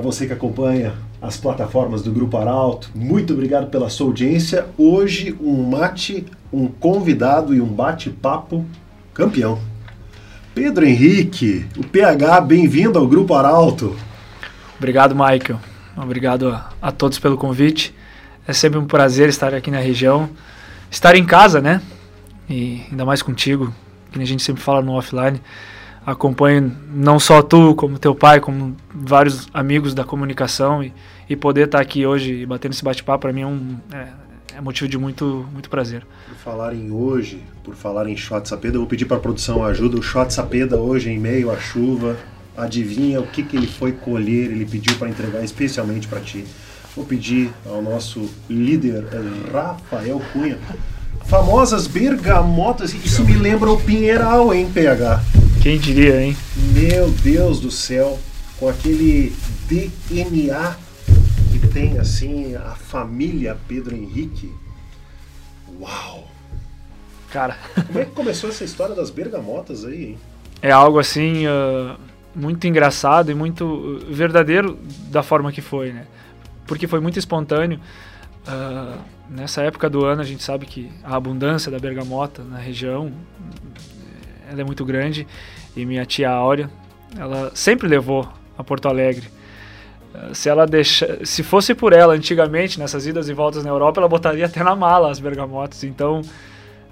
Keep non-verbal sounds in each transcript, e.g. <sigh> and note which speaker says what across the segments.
Speaker 1: Para você que acompanha as plataformas do Grupo Arauto, muito obrigado pela sua audiência. Hoje, um mate, um convidado e um bate-papo campeão. Pedro Henrique, o PH, bem-vindo ao Grupo Arauto.
Speaker 2: Obrigado, Michael. Obrigado a, a, todos pelo convite. É sempre um prazer estar aqui na região, estar em casa, né? E ainda mais contigo, que a gente sempre fala no offline acompanho não só tu, como teu pai, como vários amigos da comunicação e, e poder estar aqui hoje e batendo esse bate-papo para mim é, um, é, é, motivo de muito, muito prazer.
Speaker 1: Por falar em hoje, por falar em Shot Sapeda, eu vou pedir para a produção ajuda. O Shot Sapeda hoje, em meio à chuva, adivinha o que, que ele foi colher, ele pediu para entregar especialmente para ti. Vou pedir ao nosso líder, Rafael Cunha, famosas bergamotas. Isso me lembra o Pinheiral, hein, PH?
Speaker 2: Quem diria, hein?
Speaker 1: Meu Deus do céu, com aquele DNA que tem assim a família Pedro Henrique. Uau!
Speaker 2: Cara.
Speaker 1: Como é que começou essa história das bergamotas aí, hein?
Speaker 2: É algo assim uh, muito engraçado e muito verdadeiro da forma que foi, né? Porque foi muito espontâneo. Uh, nessa época do ano a gente sabe que a abundância da bergamota na região ela é muito grande e minha tia Áurea, ela sempre levou a Porto Alegre. Eh, se ela deixa, se fosse por ela antigamente nessas idas e voltas na Europa, ela botaria até na mala as bergamotas. Então,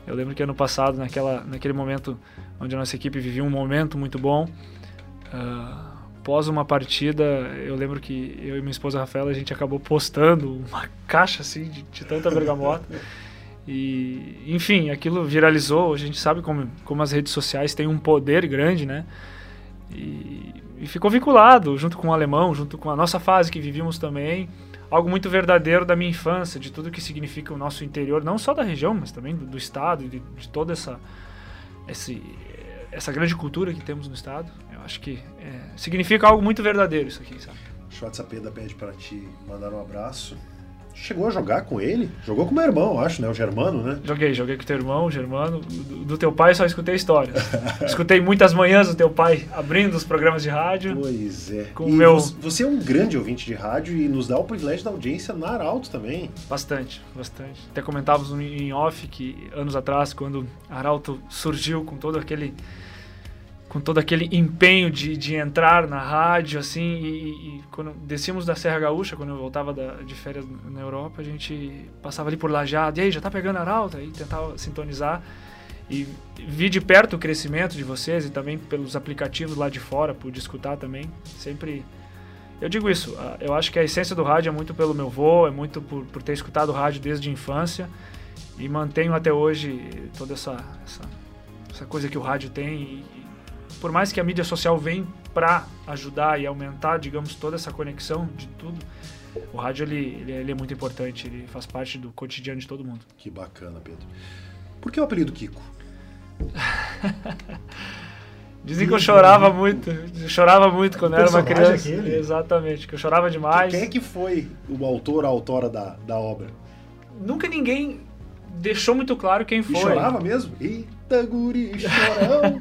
Speaker 2: eu lembro que ano passado, naquela, naquele momento onde a nossa equipe vivia um momento muito bom, uh, após uma partida, eu lembro que eu e minha esposa Rafaela a gente acabou postando uma caixa assim de, de tanta bergamota. E, enfim, aquilo viralizou. A gente sabe como, como as redes sociais têm um poder grande, né? E, e, ficou vinculado, junto com o alemão, junto com a nossa fase que vivíamos também. Algo muito verdadeiro da minha infância, de tudo que significa o nosso interior, não só da região, mas também do, do estado, de, de toda essa, esse, essa grande cultura que temos no estado. Eu acho que é, significa algo muito verdadeiro isso aqui, sabe?
Speaker 1: Schwarzapeda pede para te mandar um abraço chegou a jogar com ele? Jogou com meu irmão, acho, né? O Germano, né?
Speaker 2: Joguei, joguei com teu irmão, o Germano. Do, do teu pai só escutei histórias. <laughs> escutei muitas manhãs do teu pai abrindo os programas de rádio.
Speaker 1: Pois é.
Speaker 2: Com e meu...
Speaker 1: Você é um grande ouvinte de rádio e nos dá o privilégio da audiência na Arauto também.
Speaker 2: Bastante, bastante. Até comentávamos em off que anos atrás, quando a Arauto surgiu com todo aquele com todo aquele empenho de, de entrar na rádio, assim, e, e, quando descíamos da Serra Gaúcha, quando eu voltava da, de férias na Europa, a gente passava ali por Lajado, e aí, já tá pegando a Arauta? E tentava sintonizar, e vi de perto o crescimento de vocês, e também pelos aplicativos lá de fora, por escutar também, sempre... Eu digo isso, eu acho que a essência do rádio é muito pelo meu voo, é muito por, por ter escutado rádio desde a infância, e mantenho até hoje toda essa, essa, essa coisa que o rádio tem, por mais que a mídia social vem para ajudar e aumentar, digamos, toda essa conexão de tudo, o rádio ele, ele, ele, é muito importante, ele faz parte do cotidiano de todo mundo.
Speaker 1: Que bacana, Pedro. Por que o apelido Kiko? <laughs>
Speaker 2: Dizem que eu chorava muito, eu chorava muito quando era uma criança. Aquele? Exatamente, que eu chorava demais.
Speaker 1: Quem é que foi o autor, a autora da, da obra?
Speaker 2: Nunca ninguém deixou muito claro quem foi. E
Speaker 1: chorava mesmo? Eita, guri, chorão!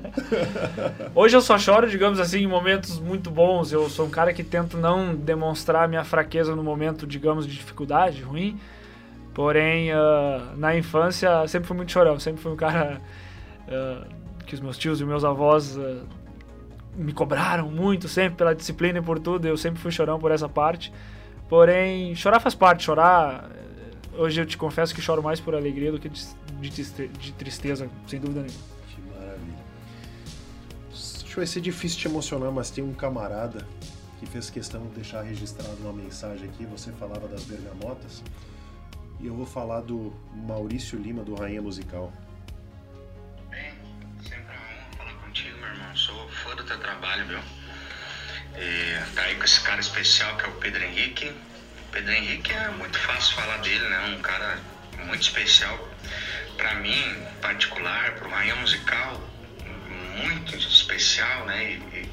Speaker 1: <laughs>
Speaker 2: Hoje eu só choro, digamos assim, em momentos muito bons. Eu sou um cara que tento não demonstrar minha fraqueza no momento, digamos, de dificuldade, ruim. Porém, uh, na infância, sempre fui muito chorão. Sempre fui um cara uh, que os meus tios e meus avós uh, me cobraram muito, sempre pela disciplina e por tudo. Eu sempre fui chorão por essa parte. Porém, chorar faz parte. Chorar Hoje eu te confesso que choro mais por alegria do que de, de, de tristeza, sem dúvida nenhuma.
Speaker 1: Que maravilha. Acho que vai ser difícil te emocionar, mas tem um camarada que fez questão de deixar registrado uma mensagem aqui. Você falava das bergamotas. E eu vou falar do Maurício Lima, do Rainha Musical.
Speaker 3: Bem, sempre é uma honra falar contigo, meu irmão. Sou fã do teu trabalho, viu? E tá aí com esse cara especial que é o Pedro Henrique Pedro Henrique é muito fácil falar dele, né? Um cara muito especial para mim, particular, para o Rainha Musical, muito especial, né? E, e,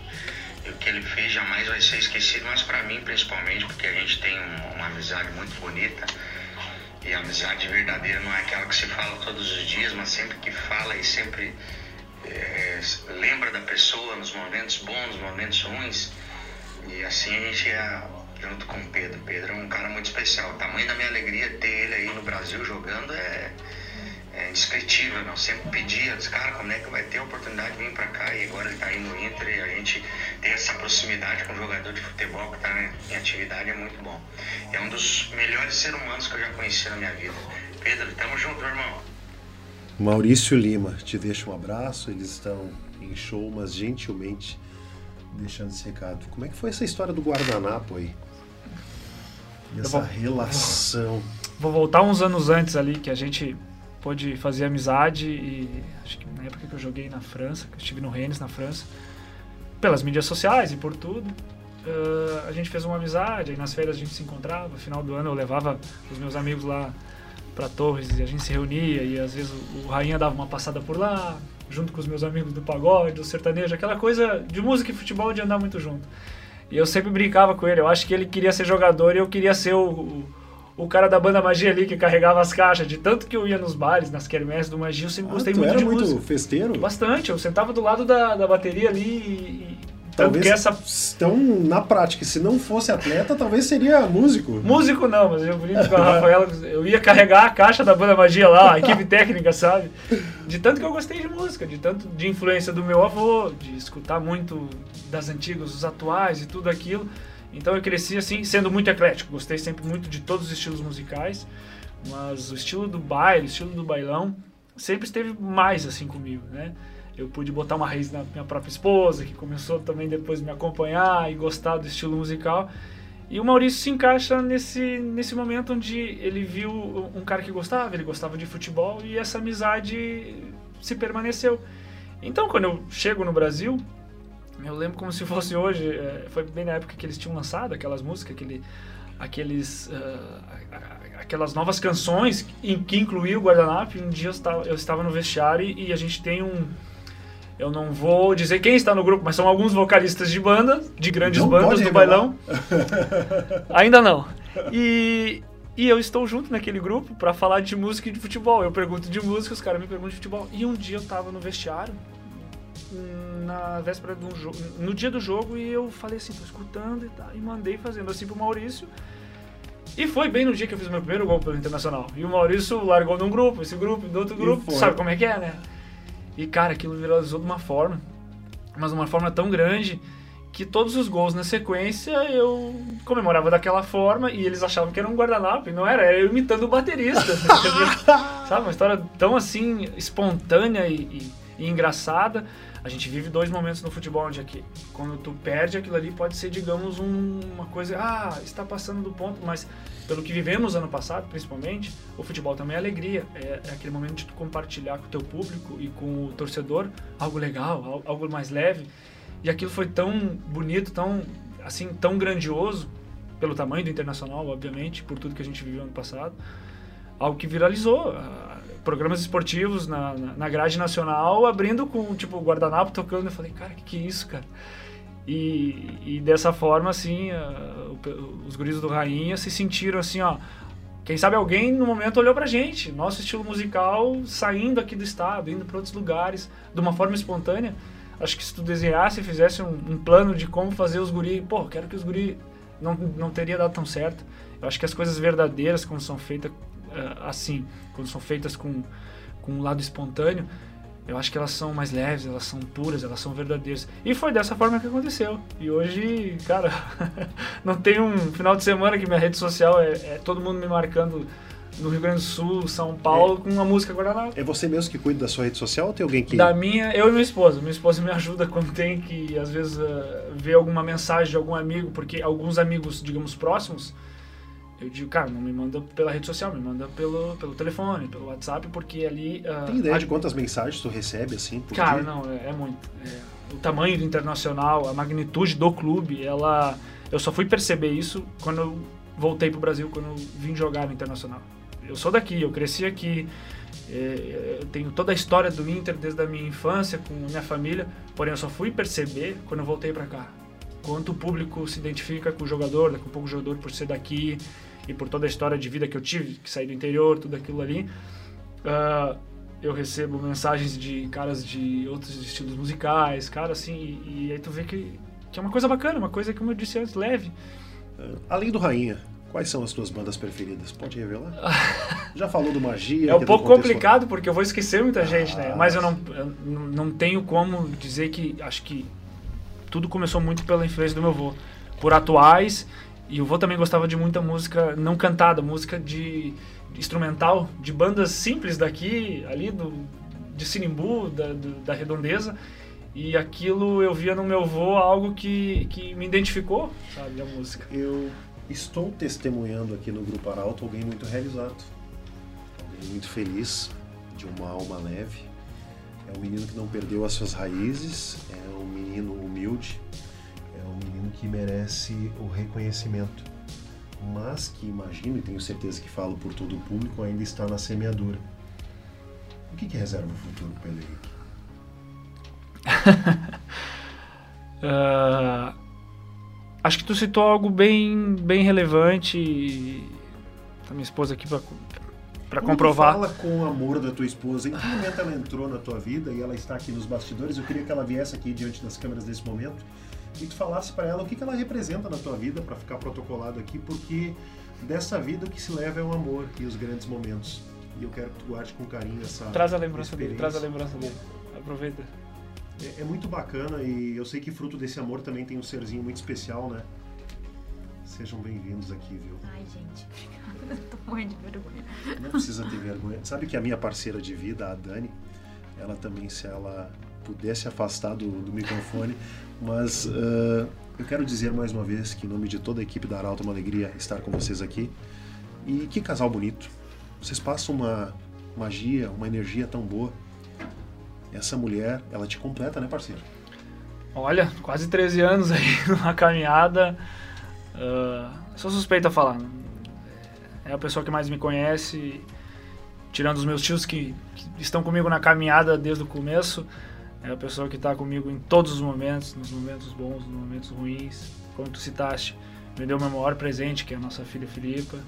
Speaker 3: e, o que ele fez jamais vai ser esquecido, mas para mim principalmente, porque a gente tem uma, uma amizade muito bonita. E a amizade verdadeira não é aquela que se fala todos os dias, mas sempre que fala e sempre é, lembra da pessoa nos momentos bons, nos momentos ruins. E assim a gente é junto com o Pedro. Pedro é um cara muito especial. O tamanho da minha alegria ter ele aí no Brasil jogando é, é indescritível. Não sempre pedia, disse, cara, como é que vai ter a oportunidade de vir para cá? E agora ele está aí no Inter e a gente tem essa proximidade com um jogador de futebol que está em atividade é muito bom. É um dos melhores seres humanos que eu já conheci na minha vida. Pedro, tamo junto, irmão.
Speaker 1: Maurício Lima, te deixa um abraço. Eles estão em show, mas gentilmente deixando esse recado. Como é que foi essa história do guardanapo aí? E essa vou, relação.
Speaker 2: Vou voltar uns anos antes ali, que a gente pôde fazer amizade e acho que na época que eu joguei na França, que eu estive no Rennes, na França, pelas mídias sociais e por tudo, uh, a gente fez uma amizade, aí nas férias a gente se encontrava, no final do ano eu levava os meus amigos lá para Torres e a gente se reunia e às vezes o, o Rainha dava uma passada por lá, junto com os meus amigos do pagode, do sertanejo, aquela coisa de música e futebol de andar muito junto. E eu sempre brincava com ele, eu acho que ele queria ser jogador e eu queria ser o, o, o cara da banda Magia ali que carregava as caixas, de tanto que eu ia nos bares, nas quermesses do Magia, eu sempre ah, gostei muito
Speaker 1: era
Speaker 2: de
Speaker 1: muito
Speaker 2: música.
Speaker 1: festeiro?
Speaker 2: Bastante, eu sentava do lado da, da bateria ali e,
Speaker 1: Talvez essa... Então, na prática, se não fosse atleta, talvez seria músico.
Speaker 2: Músico não, mas eu brinco com a <laughs> Rafaela, eu ia carregar a caixa da banda magia lá, a equipe <laughs> técnica, sabe? De tanto que eu gostei de música, de tanto de influência do meu avô, de escutar muito das antigas, dos atuais e tudo aquilo. Então eu cresci assim, sendo muito eclético, gostei sempre muito de todos os estilos musicais, mas o estilo do baile, o estilo do bailão, sempre esteve mais assim comigo, né? eu pude botar uma raiz na minha própria esposa, que começou também depois me acompanhar e gostar do estilo musical. E o Maurício se encaixa nesse, nesse momento onde ele viu um cara que gostava, ele gostava de futebol e essa amizade se permaneceu. Então, quando eu chego no Brasil, eu lembro como se fosse hoje, é, foi bem na época que eles tinham lançado aquelas músicas, aquele, aqueles, uh, aquelas novas canções em que incluía o guardanapo. E um dia eu estava, eu estava no vestiário e a gente tem um eu não vou dizer quem está no grupo, mas são alguns vocalistas de banda, de grandes não bandas do bailão. <laughs> Ainda não. E, e eu estou junto naquele grupo para falar de música e de futebol. Eu pergunto de música, os caras me perguntam de futebol. E um dia eu estava no vestiário, na véspera do jogo, no dia do jogo, e eu falei assim, tô escutando e tá, e mandei fazendo assim pro Maurício. E foi bem no dia que eu fiz meu primeiro gol pelo Internacional. E o Maurício largou num grupo, esse grupo, do outro grupo, sabe como é que é, né? E, cara, aquilo viralizou de uma forma, mas de uma forma tão grande que todos os gols na sequência eu comemorava daquela forma e eles achavam que era um guardanapo, e não era, era eu imitando o baterista. <laughs> Sabe? Uma história tão assim espontânea e, e, e engraçada. A gente vive dois momentos no futebol onde aqui, quando tu perde aquilo ali pode ser, digamos, um, uma coisa, ah, está passando do ponto, mas pelo que vivemos ano passado, principalmente, o futebol também é alegria, é, é aquele momento de tu compartilhar com o teu público e com o torcedor algo legal, algo mais leve. E aquilo foi tão bonito, tão assim, tão grandioso pelo tamanho do internacional, obviamente, por tudo que a gente viveu ano passado, algo que viralizou programas esportivos na, na, na, grade nacional, abrindo com, tipo, guardanapo tocando. Eu falei, cara, que que é isso, cara? E, e dessa forma, assim, uh, os guris do Rainha se sentiram assim, ó. Quem sabe alguém no momento olhou pra gente, nosso estilo musical saindo aqui do estado, indo para outros lugares, de uma forma espontânea. Acho que se tu desenhasse e fizesse um, um plano de como fazer os guris, pô, quero que os guris não, não teria dado tão certo. Eu acho que as coisas verdadeiras, quando são feitas assim, quando são feitas com, com um lado espontâneo, eu acho que elas são mais leves, elas são puras, elas são verdadeiras. E foi dessa forma que aconteceu. E hoje, cara, <laughs> não tem um final de semana que minha rede social é, é todo mundo me marcando no Rio Grande do Sul, São Paulo, é. com uma música Guaraná.
Speaker 1: É você mesmo que cuida da sua rede social ou tem alguém que.
Speaker 2: Da minha, eu e minha esposa. Minha esposa me ajuda quando tem que, às vezes, uh, ver alguma mensagem de algum amigo, porque alguns amigos, digamos, próximos eu digo, cara, não me manda pela rede social, me manda pelo, pelo telefone, pelo WhatsApp, porque ali.
Speaker 1: Uh, Tem ideia a... de quantas mensagens tu recebe assim? Por
Speaker 2: cara,
Speaker 1: dia?
Speaker 2: não, é, é muito. É, o tamanho do internacional, a magnitude do clube, ela. Eu só fui perceber isso quando eu voltei pro Brasil, quando eu vim jogar no internacional. Eu sou daqui, eu cresci aqui. É, eu tenho toda a história do Inter desde a minha infância com minha família, porém eu só fui perceber quando eu voltei para cá quanto o público se identifica com o jogador, daqui a pouco o jogador por ser daqui e por toda a história de vida que eu tive, que saí do interior, tudo aquilo ali. Uh, eu recebo mensagens de caras de outros estilos musicais, cara assim, e, e, aí tu vê que, que é uma coisa bacana, uma coisa, como eu disse antes, leve.
Speaker 1: Uh, além do Rainha, quais são as tuas bandas preferidas? Pode revelar? <laughs> Já falou do Magia.
Speaker 2: É um pouco complicado porque eu vou esquecer muita ah, gente, né? Mas eu não, eu não tenho como dizer que acho que tudo começou muito pela influência do meu avô. Por atuais, e o vô também gostava de muita música não cantada, música de, de instrumental, de bandas simples daqui, ali do, de Sinimbu, da, do, da Redondeza. E aquilo eu via no meu avô algo que, que me identificou, sabe, a música.
Speaker 1: Eu estou testemunhando aqui no Grupo Arauto alguém muito realizado, alguém muito feliz, de uma alma leve é um menino que não perdeu as suas raízes, é um menino humilde, que merece o reconhecimento, mas que imagino e tenho certeza que falo por todo o público ainda está na semeadura. O que, que reserva o futuro, Pedro
Speaker 2: Henrique? uh, <laughs> acho que tu citou algo bem, bem relevante. A minha esposa aqui para para comprovar.
Speaker 1: Fala com o amor da tua esposa. Em que momento ela entrou na tua vida e ela está aqui nos bastidores? Eu queria que ela viesse aqui diante das câmeras nesse momento e tu falasse para ela o que, que ela representa na tua vida para ficar protocolado aqui, porque dessa vida o que se leva é o amor e os grandes momentos. E eu quero que tu guarde com carinho essa.
Speaker 2: Traz a lembrança dele, traz a lembrança dele. Aproveita.
Speaker 1: É, é muito bacana e eu sei que fruto desse amor também tem um serzinho muito especial, né? Sejam bem-vindos aqui, viu?
Speaker 4: Ai, gente, <laughs> eu tô morrendo de vergonha.
Speaker 1: Não precisa ter vergonha. Sabe que a minha parceira de vida, a Dani, ela também, se ela pudesse afastar do, do microfone, mas uh, eu quero dizer mais uma vez que, em nome de toda a equipe da Arauto, é uma alegria estar com vocês aqui. E que casal bonito. Vocês passam uma magia, uma energia tão boa. Essa mulher, ela te completa, né, parceiro?
Speaker 2: Olha, quase 13 anos aí <laughs> numa caminhada. Uh, sou suspeito a falar. É a pessoa que mais me conhece, tirando os meus tios que, que estão comigo na caminhada desde o começo. É a pessoa que está comigo em todos os momentos, nos momentos bons, nos momentos ruins. Como tu citaste, me deu o meu maior presente, que é a nossa filha Filipa.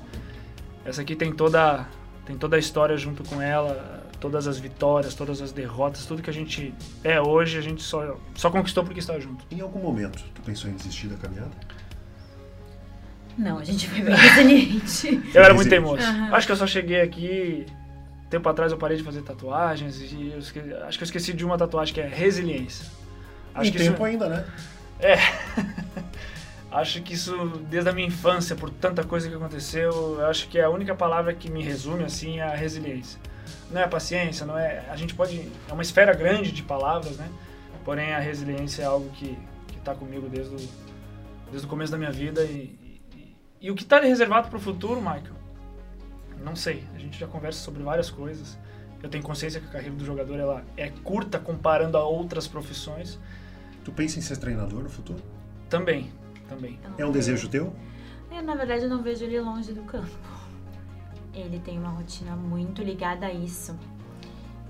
Speaker 2: Essa aqui tem toda, tem toda a história junto com ela, todas as vitórias, todas as derrotas, tudo que a gente é hoje, a gente só, só conquistou porque está junto.
Speaker 1: Em algum momento, tu pensou em desistir da caminhada?
Speaker 4: Não, a gente foi bem resiliente.
Speaker 2: eu era muito teimoso. Uhum. Acho que eu só cheguei aqui. Tempo atrás eu parei de fazer tatuagens e acho que eu esqueci de uma tatuagem que é resiliência.
Speaker 1: Acho e tempo isso, ainda, né?
Speaker 2: É. <laughs> acho que isso, desde a minha infância, por tanta coisa que aconteceu, acho que é a única palavra que me resume assim é a resiliência. Não é a paciência, não é. A gente pode. É uma esfera grande de palavras, né? Porém, a resiliência é algo que está comigo desde o, desde o começo da minha vida e, e o que está reservado para o futuro, Michael? Não sei. A gente já conversa sobre várias coisas. Eu tenho consciência que a carreira do jogador ela é curta comparando a outras profissões.
Speaker 1: Tu pensa em ser treinador no futuro?
Speaker 2: Também, também.
Speaker 1: É um desejo teu?
Speaker 4: Eu, na verdade, eu não vejo ele longe do campo. Ele tem uma rotina muito ligada a isso.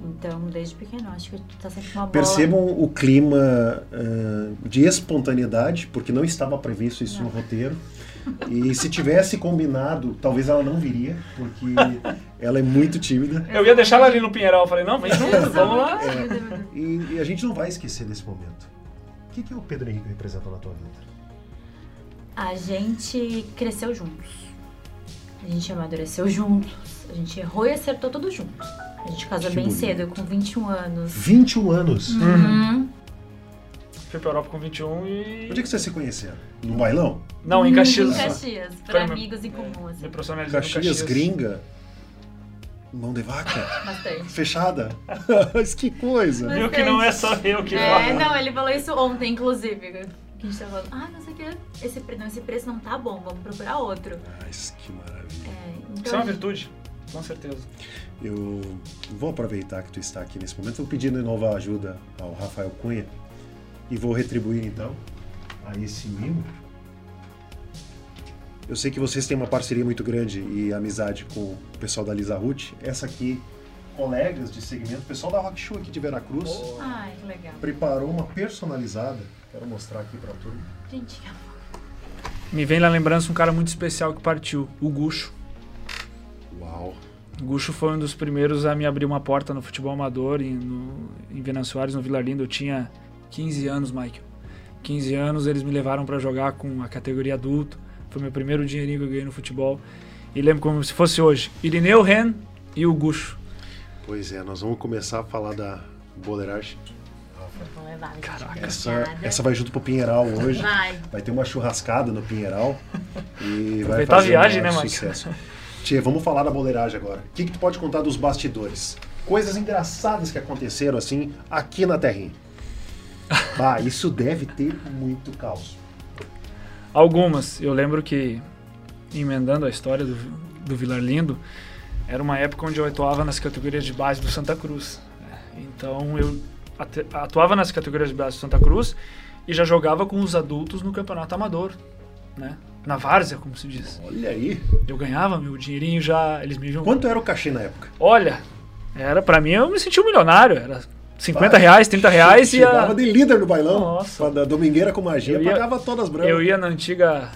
Speaker 4: Então, desde pequeno, acho que tá sempre uma bola.
Speaker 1: Percebam o clima uh, de espontaneidade, porque não estava previsto isso não. no roteiro. E se tivesse combinado, talvez ela não viria, porque ela é muito tímida.
Speaker 2: Eu ia deixar ela ali no Pinheiral, eu falei, não, vem junto, vamos lá.
Speaker 1: É, e, e, a gente não vai esquecer desse momento. O que, que o Pedro Henrique representa na tua vida?
Speaker 4: A gente cresceu juntos. A gente amadureceu juntos. A gente errou e acertou tudo junto. A gente casou que bem bonito. cedo, com 21 anos.
Speaker 1: 21 anos?
Speaker 4: Uhum.
Speaker 2: Fui pra Europa com 21 e.
Speaker 1: Onde é que vocês se conheceram? No bailão?
Speaker 2: Não, em Caxias.
Speaker 4: Em Caxias, por amigos em comum. Assim.
Speaker 2: Me Caxias,
Speaker 1: Caxias gringa? Mão de vaca?
Speaker 4: Bastante.
Speaker 1: Fechada? <laughs> Mas que coisa!
Speaker 2: Viu que não é só eu que
Speaker 4: É, não, ele falou isso ontem, inclusive. Que a gente tava falando, ah, não sei o que, esse, não, esse preço não tá bom, vamos procurar outro.
Speaker 1: Mas que maravilha.
Speaker 4: É,
Speaker 2: então, isso é uma virtude, com certeza.
Speaker 1: Eu vou aproveitar que tu está aqui nesse momento, vou pedir de novo a ajuda ao Rafael Cunha e vou retribuir então a esse mimo. Eu sei que vocês têm uma parceria muito grande e amizade com o pessoal da Lisa Ruth. Essa aqui, colegas de segmento, o pessoal da Rock Show aqui de Veracruz.
Speaker 4: Oh. Ai, que legal.
Speaker 1: Preparou uma personalizada. Quero mostrar aqui pra turma.
Speaker 4: Gente,
Speaker 2: me vem na lembrança um cara muito especial que partiu, o Gucho.
Speaker 1: Uau.
Speaker 2: O Gucho foi um dos primeiros a me abrir uma porta no futebol amador em, no, em Venâncio Soares, no Vila Lindo. Eu tinha 15 anos, Michael. 15 anos eles me levaram para jogar com a categoria adulto. Foi meu primeiro dinheirinho que eu ganhei no futebol. E lembro como se fosse hoje. Irineu Ren e o Gucho.
Speaker 1: Pois é, nós vamos começar a falar da boleiragem.
Speaker 4: Gente.
Speaker 2: Caraca.
Speaker 1: Essa, essa vai junto pro Pinheiral hoje.
Speaker 4: Vai.
Speaker 1: Vai ter uma churrascada no Pinheiral. E vai
Speaker 2: Aproveitar a
Speaker 1: fazer
Speaker 2: viagem,
Speaker 1: um
Speaker 2: né,
Speaker 1: maior
Speaker 2: Mike?
Speaker 1: Tia, vamos falar da boleiragem agora. O que, que tu pode contar dos bastidores? Coisas engraçadas que aconteceram assim aqui na Terrinha. <laughs> Bah, isso deve ter muito caos.
Speaker 2: Algumas. Eu lembro que, emendando a história do, do Vilar Lindo, era uma época onde eu atuava nas categorias de base do Santa Cruz. Então eu atuava nas categorias de base do Santa Cruz e já jogava com os adultos no campeonato amador, né? Na várzea, como se diz.
Speaker 1: Olha aí.
Speaker 2: Eu ganhava meu dinheirinho já, eles me viam.
Speaker 1: Quanto era o cachê na época?
Speaker 2: Olha, era para mim eu me sentia um milionário, era 50
Speaker 1: Vai.
Speaker 2: reais, 30 reais e a,
Speaker 1: de líder no bailão.
Speaker 2: Nossa.
Speaker 1: Da domingueira com magia,
Speaker 2: Eu ia-
Speaker 1: pagava todas brancas.
Speaker 2: eu ia na antiga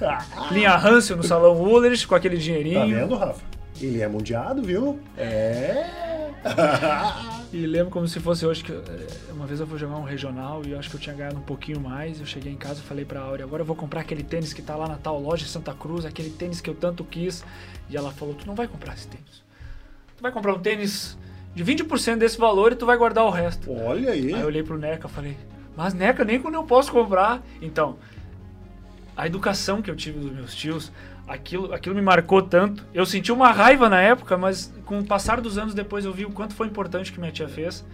Speaker 2: linha Hansel no salão Ulrich com aquele
Speaker 1: Tá
Speaker 2: dinheirinho.
Speaker 1: vendo, Rafa? Ele é mundiado, viu? É. <laughs>
Speaker 2: E lembro como se fosse hoje que eh, uma vez eu fui jogar um regional e eu acho que eu tinha ganhado um pouquinho mais. Eu cheguei em casa e falei pra Áurea, agora eu vou comprar aquele tênis que tá lá na tal loja em Santa Cruz, aquele tênis que eu tanto quis. E ela falou, tu não vai comprar esse tênis. Tu vai comprar um tênis de 20% desse valor e tu vai guardar o resto.
Speaker 1: Olha aí.
Speaker 2: Aí eu olhei pro Neca e falei, mas Neca, nem quando eu posso comprar. Então, a educação que eu tive dos meus tios, aquilo, aquilo me marcou tanto. Eu senti uma raiva na época, mas com o passar dos anos depois eu vi o quanto foi importante que minha tia fez.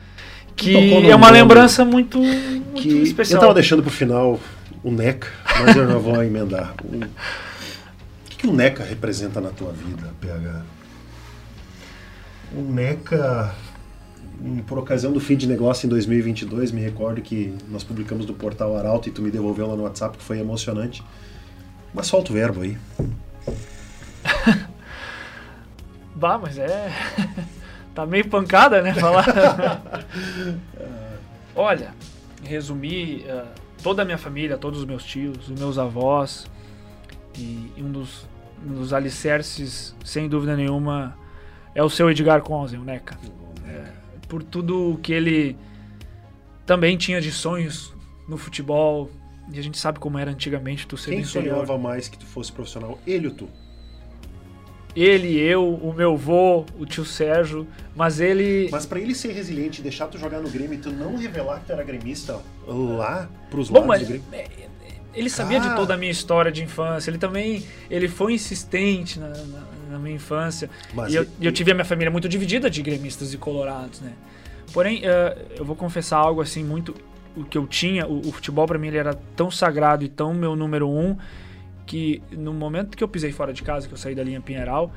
Speaker 2: Que é uma
Speaker 1: nome
Speaker 2: lembrança muito, muito
Speaker 1: que
Speaker 2: especial.
Speaker 1: eu tava deixando pro final o NECA, mas eu já vou emendar. O, o que, que o NECA representa na tua vida, PH? O NECA, por ocasião do fim de negócio em 2022, me recordo que nós publicamos do portal Arauto e tu me devolveu lá no WhatsApp, que foi emocionante. Mas solta o verbo aí. <laughs>
Speaker 2: Bah, mas é. <laughs> tá meio pancada, né? Falar. <laughs> Olha, resumir eh, toda a minha família, todos os meus tios, os meus avós, e um dos, um dos alicerces, sem dúvida nenhuma, é o seu Edgar Conzen, o Neca. É, por tudo o que ele também tinha de sonhos no futebol, e a gente sabe como era antigamente tu ser
Speaker 1: Quem sonhava mais que tu fosse profissional? Ele ou tu?
Speaker 2: Ele, eu, o meu vô, o tio Sérgio, mas ele.
Speaker 1: Mas pra ele ser resiliente e deixar tu jogar no Grêmio e tu não revelar que tu era gremista lá pros
Speaker 2: Bom,
Speaker 1: lados
Speaker 2: mas
Speaker 1: do Grêmio.
Speaker 2: é, ele sabia de
Speaker 1: Ah.
Speaker 2: toda a minha história de infância. Ele também ele foi insistente na, na- na minha infância.
Speaker 1: Mas
Speaker 2: e eu,
Speaker 1: ele-
Speaker 2: eu tive a minha família muito dividida de gremistas e colorados, né? Porém, eh, eu vou confessar algo assim muito o que eu tinha. O, o futebol para mim ele era tão sagrado e tão meu número um que no momento que eu pisei fora de casa, que eu saí da linha Pinheiral,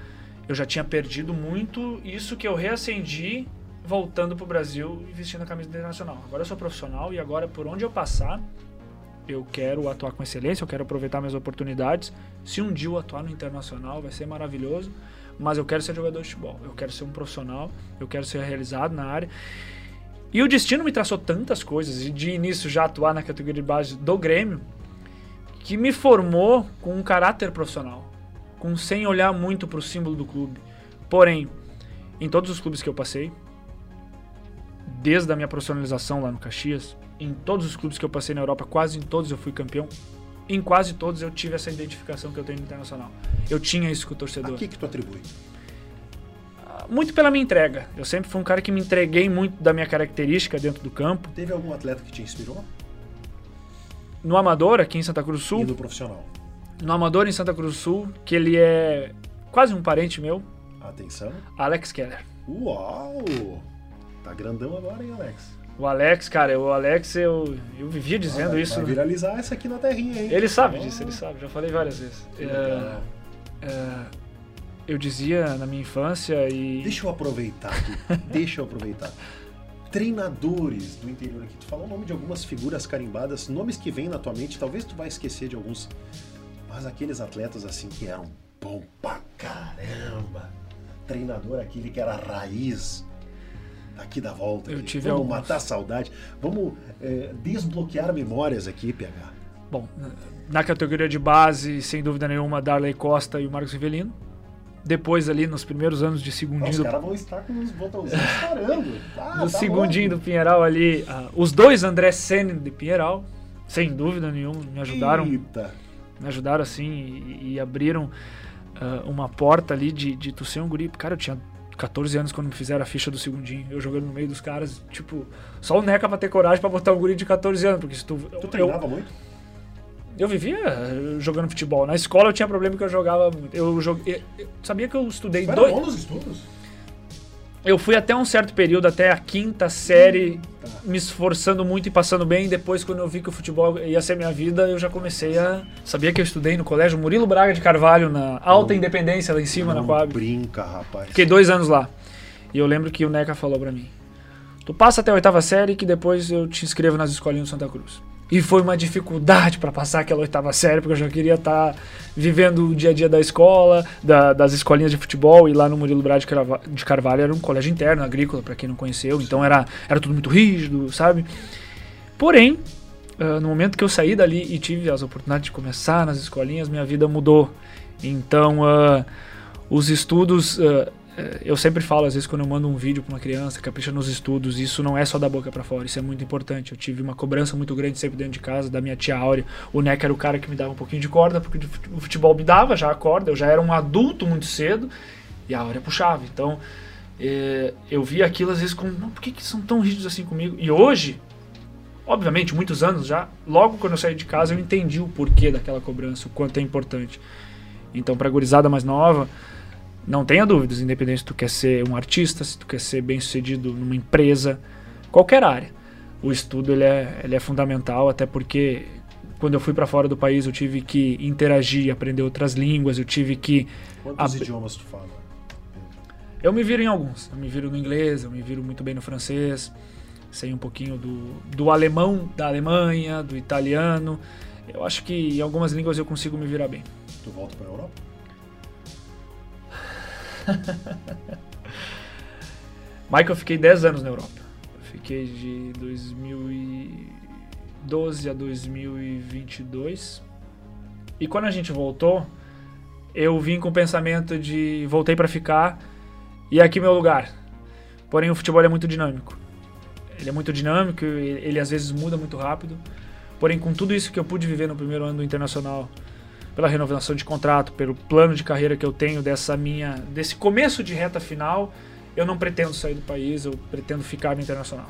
Speaker 2: eu já tinha perdido muito isso que eu reacendi voltando pro Brasil e vestindo a camisa internacional. Agora eu sou profissional e agora por onde eu passar, eu quero atuar com excelência, eu quero aproveitar minhas oportunidades. Se um dia eu atuar no internacional, vai ser maravilhoso, mas eu quero ser jogador de futebol, eu quero ser um profissional, eu quero ser realizado na área. E o destino me traçou tantas coisas, e de início já atuar na categoria de base do Grêmio, que me formou com um caráter profissional, com sem olhar muito para o símbolo do clube. Porém, em todos os clubes que eu passei, desde a minha profissionalização lá no Caxias, em todos os clubes que eu passei na Europa, quase em todos eu fui campeão. Em quase todos eu tive essa identificação que eu tenho no internacional. Eu tinha isso com o torcedor.
Speaker 1: A que que tu atribui?
Speaker 2: Muito pela minha entrega. Eu sempre fui um cara que me entreguei muito da minha característica dentro do campo.
Speaker 1: Teve algum atleta que te inspirou?
Speaker 2: No Amador, aqui em Santa Cruz do Sul,
Speaker 1: E no profissional?
Speaker 2: no Amador em Santa Cruz do Sul, que ele é quase um parente meu,
Speaker 1: Atenção.
Speaker 2: Alex Keller.
Speaker 1: Uau! Tá grandão agora, hein, Alex?
Speaker 2: O Alex, cara, o Alex, eu, eu vivia dizendo
Speaker 1: vai,
Speaker 2: isso.
Speaker 1: Vai viralizar essa aqui na terrinha, hein?
Speaker 2: Ele sabe
Speaker 1: Ah,
Speaker 2: disso, ele sabe, já falei várias vezes. É, é, eu dizia na minha infância e.
Speaker 1: Deixa eu aproveitar aqui. <laughs> Deixa eu aproveitar. Treinadores do interior aqui. Tu falou o nome de algumas figuras carimbadas, nomes que vêm na tua mente, talvez tu vai esquecer de alguns. Mas aqueles atletas assim que eram bom pra caramba. Treinador aquele que era a raiz aqui da volta.
Speaker 2: Eu tive
Speaker 1: Vamos
Speaker 2: alguns.
Speaker 1: matar a saudade. Vamos é, desbloquear memórias aqui, PH.
Speaker 2: Bom, na- na categoria de base, sem dúvida nenhuma, Darley Costa e o Marcos Rivelino. Depois, ali, nos primeiros anos de
Speaker 1: Os
Speaker 2: segundinho do
Speaker 1: caras vão estar com os botãozinhos <laughs> disparando. Ah,
Speaker 2: No
Speaker 1: tá
Speaker 2: segundinho do Pinheiral ali, ah, os dois André Senna de Pinheiral, sem dúvida nenhuma, me ajudaram
Speaker 1: Eita.
Speaker 2: Me ajudaram assim e, e abriram uh, uma porta ali de, de tu ser um guri. Cara, eu tinha 14 anos quando me fizeram a ficha do segundinho. Eu jogando no meio dos caras, tipo, só o Neca pra ter coragem pra botar um guri de 14 anos. Porque se tu.
Speaker 1: Tu treinava
Speaker 2: eu,
Speaker 1: muito?
Speaker 2: Eu vivia eh, jogando futebol. Na escola eu tinha problema que eu jogava muito. Eu, joguei, eu sabia que eu estudei
Speaker 1: Tu era
Speaker 2: dois.
Speaker 1: bom nos estudos?
Speaker 2: Eu fui até um certo período, até a quinta série,
Speaker 1: Tá.
Speaker 2: me esforçando muito e passando bem. Depois, quando eu vi que o futebol ia ser minha vida, eu já comecei a. Sabia que eu estudei no colégio Murilo Braga de Carvalho, na Alta
Speaker 1: Não.
Speaker 2: Independência, lá em cima, na Coab.
Speaker 1: brinca, rapaz.
Speaker 2: Fiquei dois anos lá. E eu lembro que o Neca falou pra mim: Tu passa até a oitava série que depois eu te inscrevo nas escolinhas do Santa Cruz. E foi uma dificuldade pra passar aquela oitava série, porque eu já queria estar vivendo o dia a dia da escola, da- das escolinhas de futebol, e lá no Murilo Braga de Carva- de Carvalho era um colégio interno, agrícola, pra quem não conheceu, então era, era tudo muito rígido, sabe? Porém, ah, no momento que eu saí dali e tive as oportunidades de começar nas escolinhas, minha vida mudou. Então, ah, os estudos, eh, eu sempre falo, às vezes, quando eu mando um vídeo para uma criança, capricha nos estudos, isso não é só da boca para fora, isso é muito importante. Eu tive uma cobrança muito grande sempre dentro de casa, da minha tia Áurea. O Neca era o cara que me dava um pouquinho de corda, porque o futebol me dava já a corda, eu já era um adulto muito cedo, e a Áurea puxava. Então, eh, eu via aquilo às vezes como, "Não, por que, que são tão rígidos assim comigo? E hoje, obviamente, muitos anos já, logo quando eu saí de casa, eu entendi o porquê daquela cobrança, o quanto é importante. Então, pra gurizada mais nova, não tenha dúvidas, independente se tu quer ser um artista, se tu quer ser bem sucedido numa empresa, qualquer área. O estudo ele é, ele é fundamental, até porque quando eu fui para fora do país eu tive que interagir, aprender outras línguas, eu tive que.
Speaker 1: Quantos
Speaker 2: Ab-
Speaker 1: idiomas tu fala?
Speaker 2: Eu me viro em alguns. Eu me viro no inglês, eu me viro muito bem no francês, sei um pouquinho do, do alemão da Alemanha, do italiano. Eu acho que em algumas línguas eu consigo me virar bem.
Speaker 1: Tu volta pra Europa? <laughs>
Speaker 2: Michael, eu fiquei 10 anos na Europa. Eu fiquei de 2012 a 2022. E quando a gente voltou, eu vim com o pensamento de voltei pra ficar e é aqui meu lugar. Porém, o futebol é muito dinâmico. Ele é muito dinâmico, ele, ele às vezes muda muito rápido. Porém, com tudo isso que eu pude viver no primeiro ano do Internacional, pela renovação de contrato, pelo plano de carreira que eu tenho dessa minha desse começo de reta final, eu não pretendo sair do país, eu pretendo ficar no Internacional.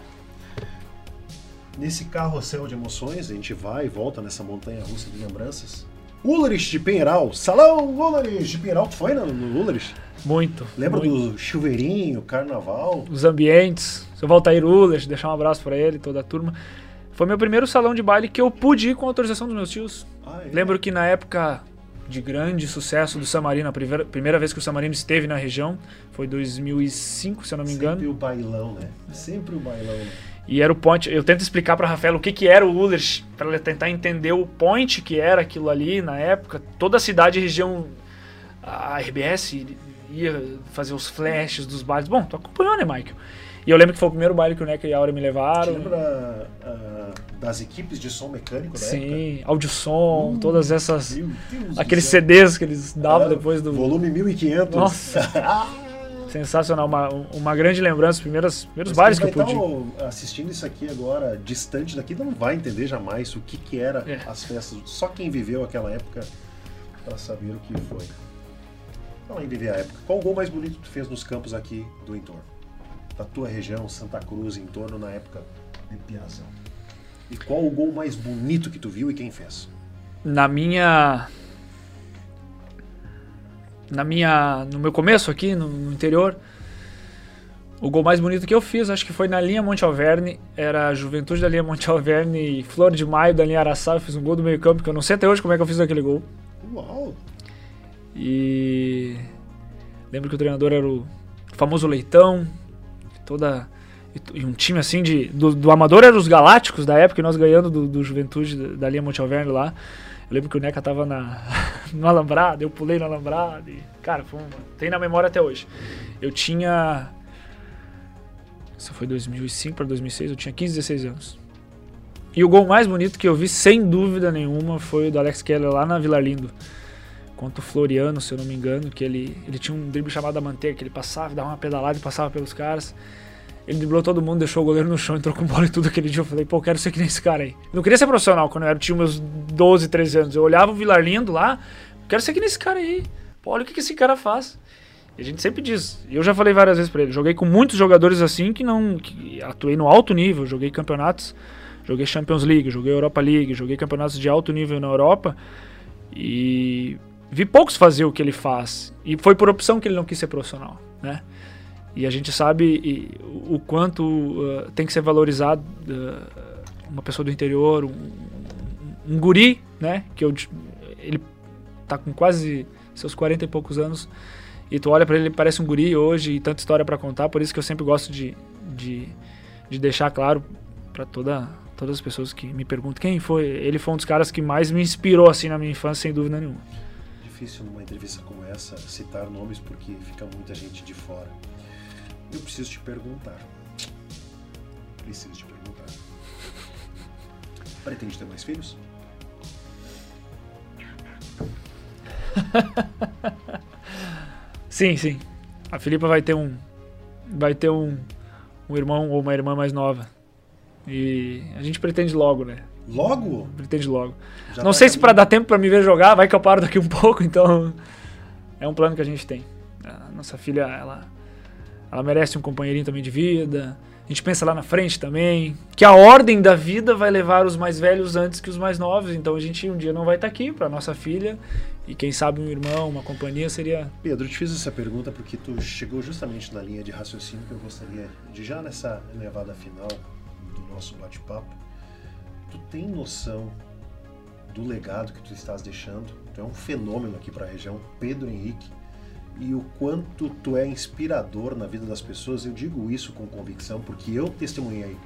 Speaker 1: Nesse carrossel de emoções, a gente vai e volta nessa montanha russa de lembranças. Ulrich de Penheiral. Salão Ulrich de Penheiral. Tu foi no, no Ulrich?
Speaker 2: Muito.
Speaker 1: Lembra
Speaker 2: muito.
Speaker 1: do chuveirinho, carnaval?
Speaker 2: Os ambientes, seu Valtair Ullers, deixar um abraço pra ele, toda a turma. Foi meu primeiro salão de baile que eu pude ir com autorização dos meus tios.
Speaker 1: Ah, é?
Speaker 2: Lembro que na época de grande sucesso do Samarino, a primeira, primeira vez que o Samarino esteve na região, foi 2005, se eu não me engano.
Speaker 1: Sempre o bailão, né? Sempre o bailão, né?
Speaker 2: E era o point. Eu tento explicar para Rafael o que, que era o Ullers, para ele tentar entender o point que era aquilo ali na época. Toda a cidade e região, a RBS ia fazer os flashes dos bailes. Bom, tu acompanhou, né, Michael? E eu lembro que foi o primeiro baile que o Neca e a Aura me levaram.
Speaker 1: lembra ah, das equipes de som mecânico da época?
Speaker 2: Sim, áudio som,
Speaker 1: Uh,
Speaker 2: todas essas. Aqueles. CDs que eles davam
Speaker 1: É,
Speaker 2: depois do.
Speaker 1: Volume 1500.
Speaker 2: Nossa. <laughs> Sensacional, uma, uma grande lembrança, os primeiros,
Speaker 1: Mas
Speaker 2: bailes que eu pude.
Speaker 1: ó, assistindo isso aqui agora, distante daqui, não vai entender jamais o que, que era
Speaker 2: É.
Speaker 1: as festas. Só quem viveu aquela época para saber o que foi. Além de ver a época, qual o gol mais bonito que tu fez nos campos aqui do entorno? Da tua região, Santa Cruz, em torno na época de Piazão. E qual o gol mais bonito que tu viu e quem fez?
Speaker 2: na minha na minha no meu começo aqui no, no interior o gol mais bonito que eu fiz acho que foi na linha Monte Alverne era a Juventude da linha Monte Alverne e Flor de Maio da linha Araçá eu fiz um gol do meio campo que eu não sei até hoje como é que eu fiz aquele gol
Speaker 1: Uau!
Speaker 2: e lembro que o treinador era o famoso Leitão toda e um time assim de do, do amador eram os Galácticos da época e nós ganhando do, do Juventude da, linha Monte Alverne lá eu lembro que o Neca tava na, <laughs> no alambrado, eu pulei no alambrado e, cara, foi tem na memória até hoje. Eu tinha. Isso foi 2005 para 2006, eu tinha 15, 16 anos. E o gol mais bonito que eu vi, sem dúvida nenhuma, foi o do Alex Keller lá na Vila Lindo. Contra o Floriano, se eu não me engano, que ele, ele tinha um drible chamado a manteiga, que ele passava, dava uma pedalada e passava pelos caras. Ele driblou todo mundo, deixou o goleiro no chão, entrou com bola e tudo aquele dia. Eu falei, pô, eu quero ser que nem esse cara aí. Eu não queria ser profissional quando eu era, tinha meus 12, 13 anos. Eu olhava o Vilar Lindo lá, quero ser que nem esse cara aí. Pô, olha o que, que esse cara faz. E a gente sempre diz, eu já falei várias vezes pra ele, joguei com muitos jogadores assim que não. Que atuei no alto nível, joguei campeonatos, joguei Champions League, joguei Europa League, joguei campeonatos de alto nível na Europa. E vi poucos fazer o que ele faz. E foi por opção que ele não quis ser profissional, né? E a gente sabe o quanto uh, tem que ser valorizado uh, uma pessoa do interior, um, um, guri, né? Que eu, ele tá com quase seus 40 e poucos anos. E tu olha para ele, ele parece um guri hoje e tanta história para contar. Por isso que eu sempre gosto de, de, de deixar claro para toda todas as pessoas que me perguntam quem foi. Ele foi um dos caras que mais me inspirou assim na minha infância, sem dúvida nenhuma.
Speaker 1: Difícil numa entrevista como essa citar nomes porque fica muita gente de fora. Eu preciso te perguntar. Preciso te perguntar. Pretende ter mais filhos? <laughs>
Speaker 2: sim, sim. A Filipa vai ter um vai ter um, um irmão ou uma irmã mais nova. E a gente pretende logo, né?
Speaker 1: Logo?
Speaker 2: Pretende logo. Já Não sei se para dar tempo para me ver jogar, vai que eu paro daqui um <laughs> pouco, então é um plano que a gente tem. A nossa filha, ela ela merece um companheirinho também de vida. A gente pensa lá na frente também, que a ordem da vida vai levar os mais velhos antes que os mais novos. Então a gente um dia não vai estar tá aqui para nossa filha e quem sabe um irmão, uma companhia seria.
Speaker 1: Pedro, eu te fiz essa pergunta porque tu chegou justamente na linha de raciocínio que eu gostaria de já nessa levada final do nosso bate-papo. Tu tem noção do legado que tu estás deixando? Tu é um fenômeno aqui para a região, Pedro Henrique e o quanto tu é inspirador na vida das pessoas. Eu digo isso com convicção porque eu testemunhei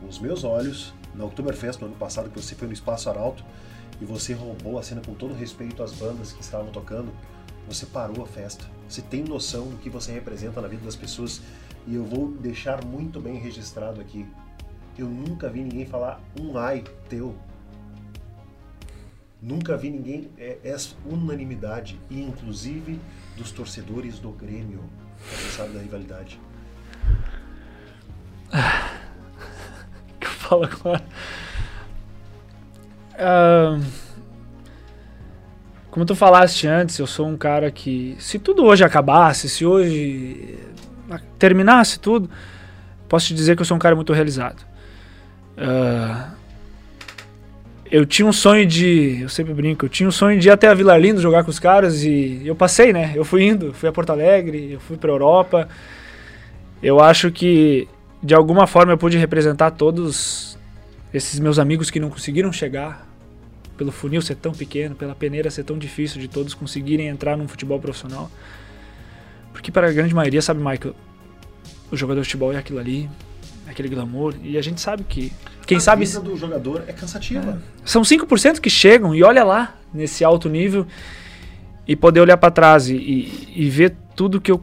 Speaker 1: com os meus olhos na Oktoberfest no ano passado que você foi no Espaço Arauto e você roubou a cena com todo respeito às bandas que estavam tocando. Você parou a festa. Você tem noção do que você representa na vida das pessoas e eu vou deixar muito bem registrado aqui. Eu nunca vi ninguém falar um ai teu Nunca vi ninguém, é, é unanimidade, e inclusive dos torcedores do Grêmio. Você sabe da rivalidade. <laughs>
Speaker 2: que eu falo agora? Uh, como tu falaste antes, eu sou um cara que, se tudo hoje acabasse, se hoje terminasse tudo, posso te dizer que eu sou um cara muito realizado. Uh, eu tinha um sonho de. Eu sempre brinco, eu tinha um sonho de ir até a Vila Lindo jogar com os caras e eu passei, né? Eu fui indo, fui a Porto Alegre, eu fui pra Europa. Eu acho que de alguma forma eu pude representar todos esses meus amigos que não conseguiram chegar pelo funil ser tão pequeno, pela peneira ser tão difícil de todos conseguirem entrar num futebol profissional. Porque para a grande maioria, sabe, Michael, o jogador de futebol é aquilo ali, aquele glamour. E a gente sabe que. Quem
Speaker 1: a
Speaker 2: sabe.
Speaker 1: A vida do jogador é cansativa.
Speaker 2: É. São 5% que chegam e olha lá, nesse alto nível, e poder olhar para trás e, e, e, ver tudo que eu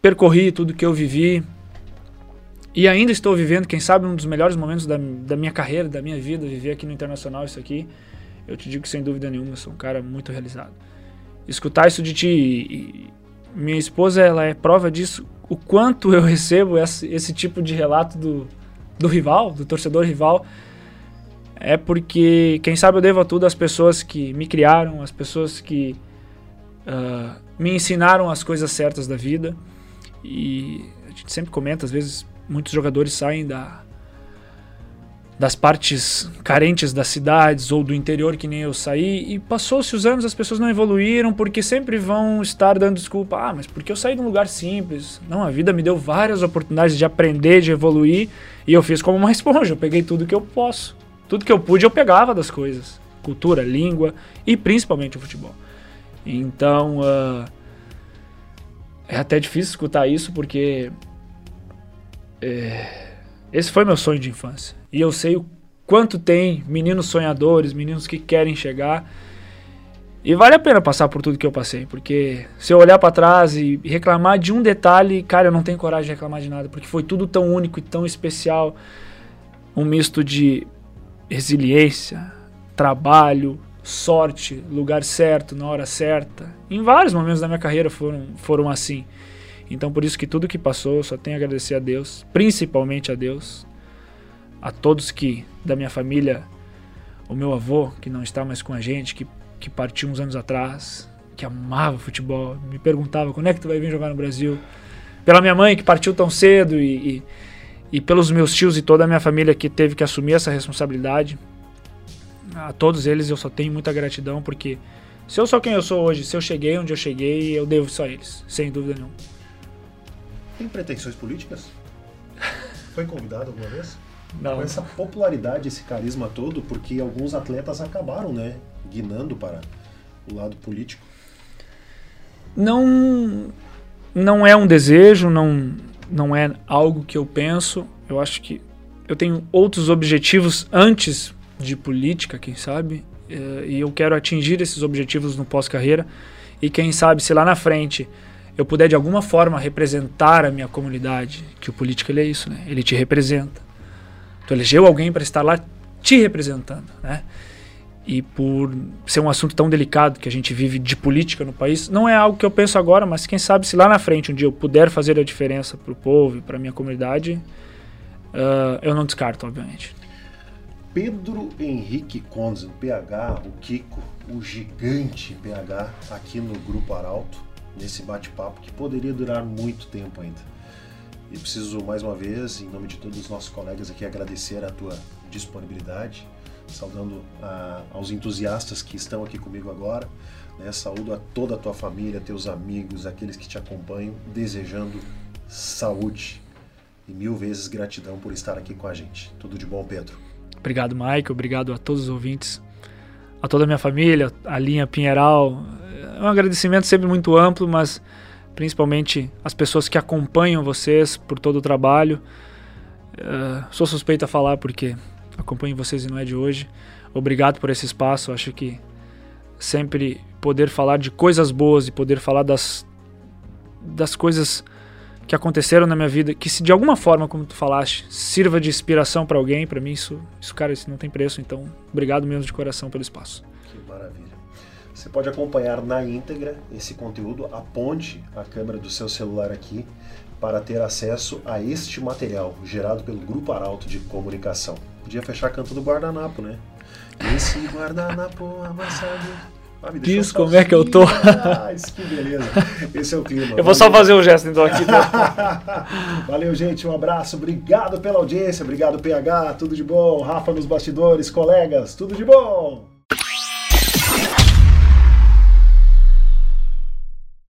Speaker 2: percorri, tudo que eu vivi. E ainda estou vivendo, quem sabe, um dos melhores momentos da, da minha carreira, da minha vida, viver aqui no Internacional, isso aqui. Eu te digo que sem dúvida nenhuma, eu sou um cara muito realizado. Escutar isso de ti. E, minha esposa, ela é prova disso o quanto eu recebo esse, esse tipo de relato do, do rival, do torcedor rival, é porque, quem sabe, eu devo a tudo às pessoas que me criaram, às pessoas que uh, me ensinaram as coisas certas da vida. E a gente sempre comenta, às vezes, muitos jogadores saem da, das partes carentes das cidades ou do interior que nem eu saí e passou-se os anos as pessoas não evoluíram porque sempre vão estar dando desculpa ah mas porque eu saí de um lugar simples? Não a vida me deu várias oportunidades de aprender de evoluir e eu fiz como uma <laughs> esponja eu peguei tudo que eu posso. Tudo que eu pude eu pegava das coisas cultura língua e principalmente o futebol. Então uh, é até difícil escutar isso porque é, esse foi meu sonho de infância e eu sei o quanto tem meninos sonhadores, meninos que querem chegar. E vale a pena passar por tudo que eu passei, porque se eu olhar para trás e reclamar de um detalhe, cara, eu não tenho coragem de reclamar de nada, porque foi tudo tão único e tão especial. Um misto de resiliência, trabalho, sorte, lugar certo, na hora certa. Em vários momentos da minha carreira foram, foram assim. Então, por isso que tudo que passou, só tenho a agradecer a Deus, principalmente a Deus, a todos que da minha família, o meu avô, que não está mais com a gente, que, que partiu uns anos atrás, que amava futebol, me perguntava quando é que tu vai vir jogar no Brasil. Pela minha mãe, que partiu tão cedo, e, e, e pelos meus tios e toda a minha família que teve que assumir essa responsabilidade. A todos eles eu só tenho muita gratidão, porque se eu sou quem eu sou hoje, se eu cheguei onde eu cheguei, eu devo só a eles, sem dúvida nenhuma.
Speaker 1: Tem pretensões políticas? Foi convidado alguma vez?
Speaker 2: Não.
Speaker 1: Com essa popularidade, esse carisma todo, porque alguns atletas acabaram, né, guinando para o lado político.
Speaker 2: Não, não é um desejo, não, não é algo que eu penso. Eu acho que eu tenho outros objetivos antes de política, quem sabe, eh, e eu quero atingir esses objetivos no pós-carreira. E quem sabe, se lá na frente eu puder de alguma forma representar a minha comunidade, que o político ele é isso, né? Ele te representa. Tu elegeu alguém para estar lá te representando, né? E por ser um assunto tão delicado que a gente vive de política no país, não é algo que eu penso agora, mas quem sabe se lá na frente um dia eu puder fazer a diferença para o povo e para minha comunidade, uh, eu não descarto, obviamente.
Speaker 1: Pedro Henrique Conzen, PH, o Kiko, o gigante PH, aqui no Grupo Arauto nesse bate-papo que poderia durar muito tempo ainda. E preciso mais uma vez, em nome de todos os nossos colegas aqui, agradecer a tua disponibilidade, saudando a, aos entusiastas que estão aqui comigo agora, né? saúdo a toda a tua família, teus amigos, aqueles que te acompanham, desejando saúde e mil vezes gratidão por estar aqui com a gente. Tudo de bom, Pedro.
Speaker 2: Obrigado, Mike. Obrigado a todos os ouvintes, a toda a minha família, a linha Pinheiral, é um agradecimento sempre muito amplo, mas principalmente as pessoas que acompanham vocês por todo o trabalho. Uh, sou suspeito a falar porque acompanho vocês e não é de hoje. Obrigado por esse espaço. Acho que sempre poder falar de coisas boas e poder falar das, das coisas que aconteceram na minha vida, que se de alguma forma, como tu falaste, sirva de inspiração para alguém, para mim isso, isso, cara, isso não tem preço. Então, obrigado mesmo de coração pelo espaço.
Speaker 1: Que maravilha. Você pode acompanhar na íntegra esse conteúdo, aponte a câmera do seu celular aqui para ter acesso a este material gerado pelo Grupo Arauto de Comunicação. Podia fechar canto do guardanapo, né? Esse guardanapo amassado.
Speaker 2: Ah, Diz como é que eu tô.
Speaker 1: Ah, que beleza. Esse é o clima.
Speaker 2: Eu vou só fazer um gesto então aqui. Tá? <laughs>
Speaker 1: Valeu, gente. Um abraço. Obrigado pela audiência. Obrigado, PH. Tudo de bom. Rafa nos bastidores, colegas. Tudo de bom.